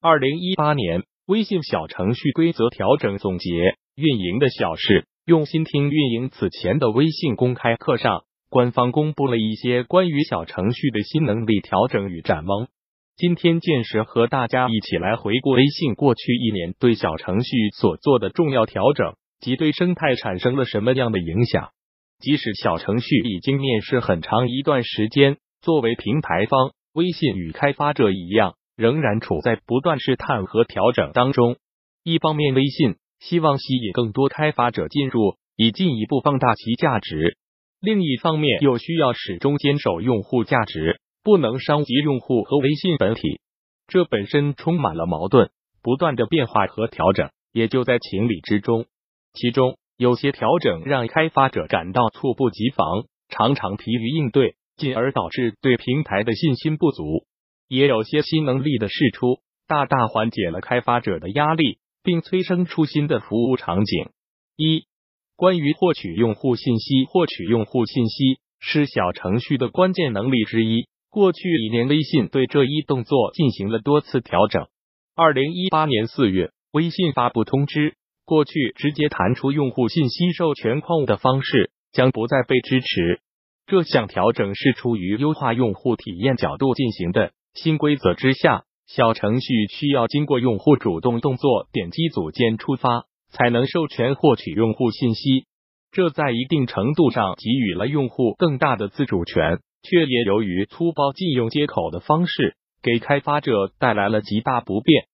二零一八年微信小程序规则调整总结，运营的小事，用心听。运营此前的微信公开课上，官方公布了一些关于小程序的新能力调整与展望。今天见识和大家一起来回顾微信过去一年对小程序所做的重要调整及对生态产生了什么样的影响。即使小程序已经面世很长一段时间，作为平台方，微信与开发者一样，仍然处在不断试探和调整当中。一方面，微信希望吸引更多开发者进入，以进一步放大其价值；另一方面，又需要始终坚守用户价值，不能伤及用户和微信本体。这本身充满了矛盾，不断的变化和调整也就在情理之中。其中。有些调整让开发者感到猝不及防，常常疲于应对，进而导致对平台的信心不足。也有些新能力的释出，大大缓解了开发者的压力，并催生出新的服务场景。一、关于获取用户信息，获取用户信息是小程序的关键能力之一。过去一年，微信对这一动作进行了多次调整。二零一八年四月，微信发布通知。过去直接弹出用户信息授权框的方式将不再被支持。这项调整是出于优化用户体验角度进行的。新规则之下，小程序需要经过用户主动动作点击组件触发，才能授权获取用户信息。这在一定程度上给予了用户更大的自主权，却也由于粗暴禁用接口的方式，给开发者带来了极大不便。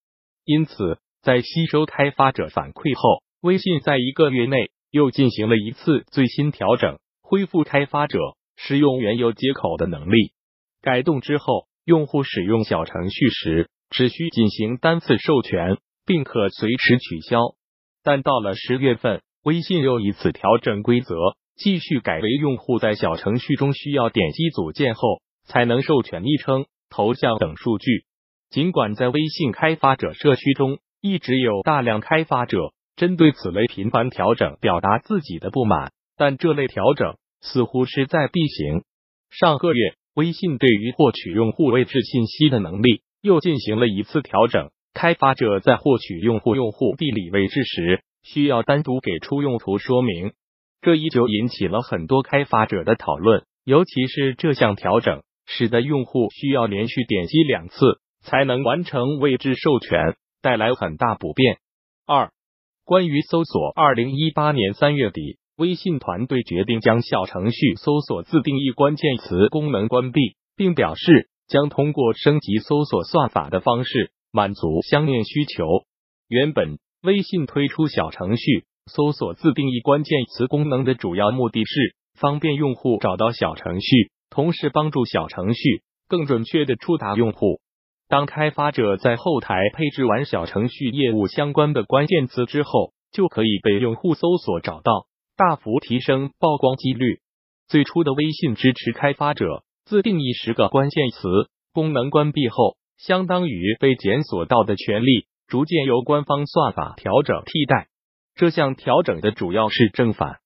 因此。在吸收开发者反馈后，微信在一个月内又进行了一次最新调整，恢复开发者使用原有接口的能力。改动之后，用户使用小程序时只需进行单次授权，并可随时取消。但到了十月份，微信又一次调整规则，继续改为用户在小程序中需要点击组件后才能授权昵称、头像等数据。尽管在微信开发者社区中，一直有大量开发者针对此类频繁调整表达自己的不满，但这类调整似乎势在必行。上个月，微信对于获取用户位置信息的能力又进行了一次调整。开发者在获取用户用户地理位置时，需要单独给出用途说明，这依旧引起了很多开发者的讨论。尤其是这项调整，使得用户需要连续点击两次才能完成位置授权。带来很大不便。二、关于搜索，二零一八年三月底，微信团队决定将小程序搜索自定义关键词功能关闭，并表示将通过升级搜索算法的方式满足相应需求。原本，微信推出小程序搜索自定义关键词功能的主要目的是方便用户找到小程序，同时帮助小程序更准确的触达用户。当开发者在后台配置完小程序业务相关的关键词之后，就可以被用户搜索找到，大幅提升曝光几率。最初的微信支持开发者自定义十个关键词，功能关闭后，相当于被检索到的权利逐渐由官方算法调整替代。这项调整的主要是正反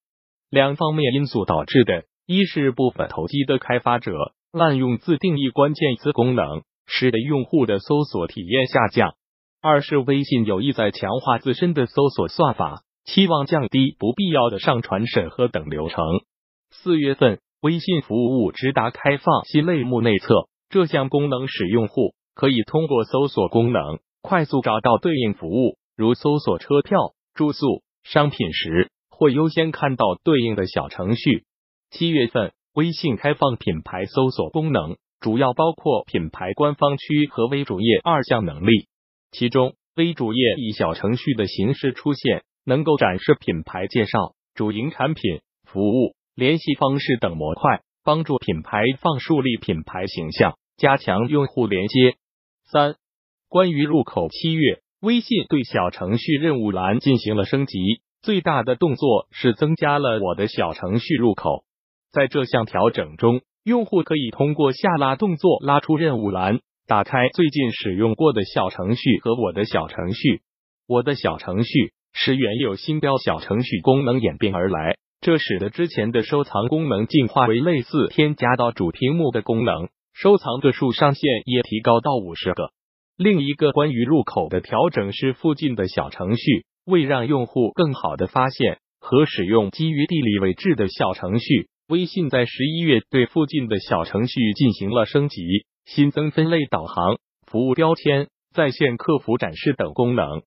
两方面因素导致的：一是部分投机的开发者滥用自定义关键词功能。使得用户的搜索体验下降。二是微信有意在强化自身的搜索算法，希望降低不必要的上传审核等流程。四月份，微信服务直达开放新类目内测，这项功能使用户可以通过搜索功能快速找到对应服务，如搜索车票、住宿、商品时，或优先看到对应的小程序。七月份，微信开放品牌搜索功能。主要包括品牌官方区和微主页二项能力，其中微主页以小程序的形式出现，能够展示品牌介绍、主营产品、服务、联系方式等模块，帮助品牌放树立品牌形象，加强用户连接。三、关于入口，七月微信对小程序任务栏进行了升级，最大的动作是增加了我的小程序入口。在这项调整中。用户可以通过下拉动作拉出任务栏，打开最近使用过的小程序和我的小程序。我的小程序是原有新标小程序功能演变而来，这使得之前的收藏功能进化为类似添加到主屏幕的功能，收藏个数上限也提高到五十个。另一个关于入口的调整是附近的小程序。为让用户更好的发现和使用基于地理位置的小程序，微信在十一月对附近的小程序进行了升级，新增分类导航、服务标签、在线客服展示等功能。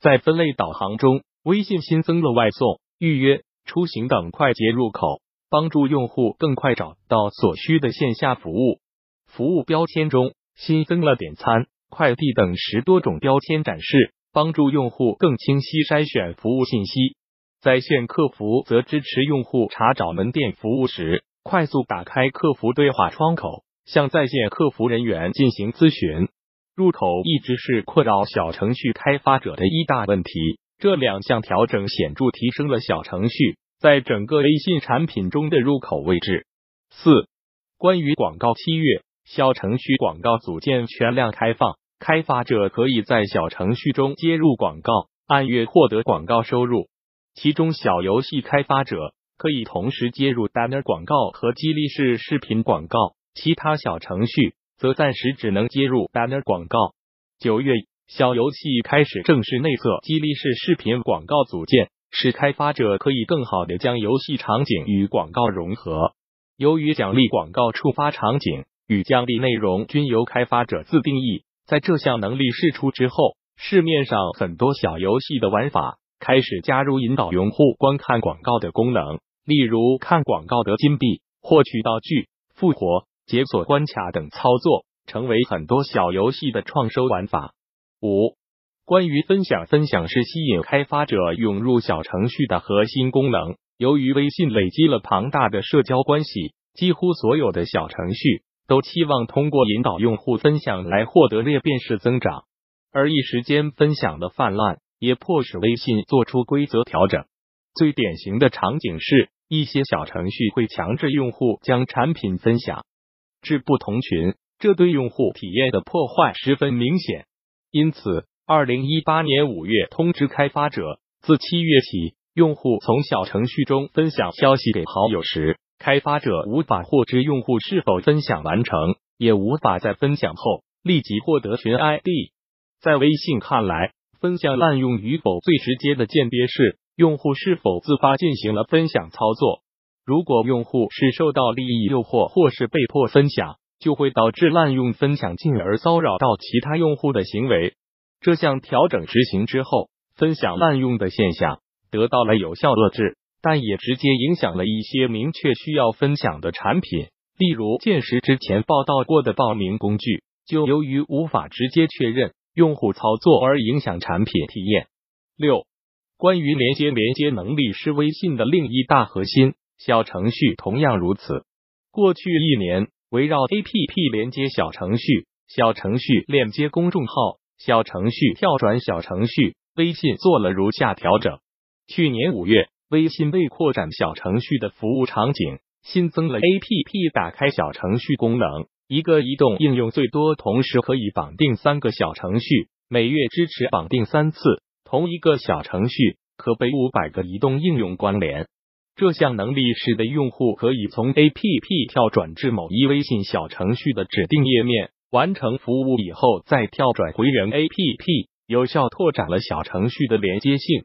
在分类导航中，微信新增了外送、预约、出行等快捷入口，帮助用户更快找到所需的线下服务。服务标签中新增了点餐。快递等十多种标签展示，帮助用户更清晰筛选服务信息。在线客服则支持用户查找门店服务时，快速打开客服对话窗口，向在线客服人员进行咨询。入口一直是困扰小程序开发者的一大问题，这两项调整显著提升了小程序在整个微信产品中的入口位置。四、关于广告七月，小程序广告组件全量开放。开发者可以在小程序中接入广告，按月获得广告收入。其中，小游戏开发者可以同时接入 banner 广告和激励式视频广告，其他小程序则暂时只能接入 banner 广告。九月，小游戏开始正式内测激励式视频广告组件，使开发者可以更好的将游戏场景与广告融合。由于奖励广告触发场景与奖励内容均由开发者自定义。在这项能力释出之后，市面上很多小游戏的玩法开始加入引导用户观看广告的功能，例如看广告得金币、获取道具、复活、解锁关卡等操作，成为很多小游戏的创收玩法。五、关于分享，分享是吸引开发者涌入小程序的核心功能。由于微信累积了庞大的社交关系，几乎所有的小程序。都期望通过引导用户分享来获得裂变式增长，而一时间分享的泛滥也迫使微信做出规则调整。最典型的场景是一些小程序会强制用户将产品分享至不同群，这对用户体验的破坏十分明显。因此，二零一八年五月通知开发者，自七月起，用户从小程序中分享消息给好友时。开发者无法获知用户是否分享完成，也无法在分享后立即获得群 ID。在微信看来，分享滥用与否最直接的鉴别是用户是否自发进行了分享操作。如果用户是受到利益诱惑或是被迫分享，就会导致滥用分享，进而骚扰到其他用户的行为。这项调整执行之后，分享滥用的现象得到了有效遏制。但也直接影响了一些明确需要分享的产品，例如见识之前报道过的报名工具，就由于无法直接确认用户操作而影响产品体验。六，关于连接，连接能力是微信的另一大核心，小程序同样如此。过去一年，围绕 APP 连接小程序、小程序链接公众号、小程序跳转小程序，微信做了如下调整。去年五月。微信为扩展小程序的服务场景，新增了 APP 打开小程序功能。一个移动应用最多同时可以绑定三个小程序，每月支持绑定三次。同一个小程序可被五百个移动应用关联。这项能力使得用户可以从 APP 跳转至某一微信小程序的指定页面，完成服务以后再跳转回原 APP，有效拓展了小程序的连接性。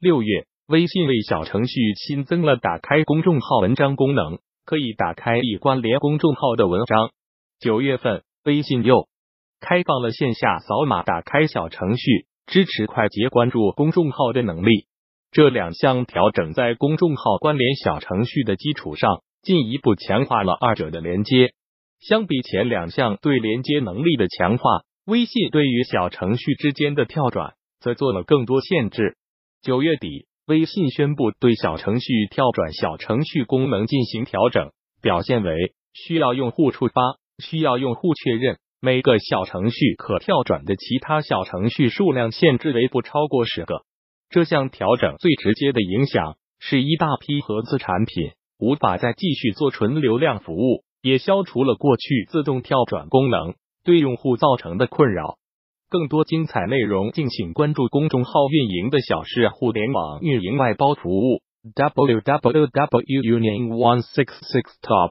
六月。微信为小程序新增了打开公众号文章功能，可以打开已关联公众号的文章。九月份，微信又开放了线下扫码打开小程序，支持快捷关注公众号的能力。这两项调整在公众号关联小程序的基础上，进一步强化了二者的连接。相比前两项对连接能力的强化，微信对于小程序之间的跳转则做了更多限制。九月底。微信宣布对小程序跳转小程序功能进行调整，表现为需要用户触发，需要用户确认。每个小程序可跳转的其他小程序数量限制为不超过十个。这项调整最直接的影响是一大批合资产品无法再继续做纯流量服务，也消除了过去自动跳转功能对用户造成的困扰。更多精彩内容，敬请关注公众号“运营的小事互联网运营外包服务 ”，www.union166top。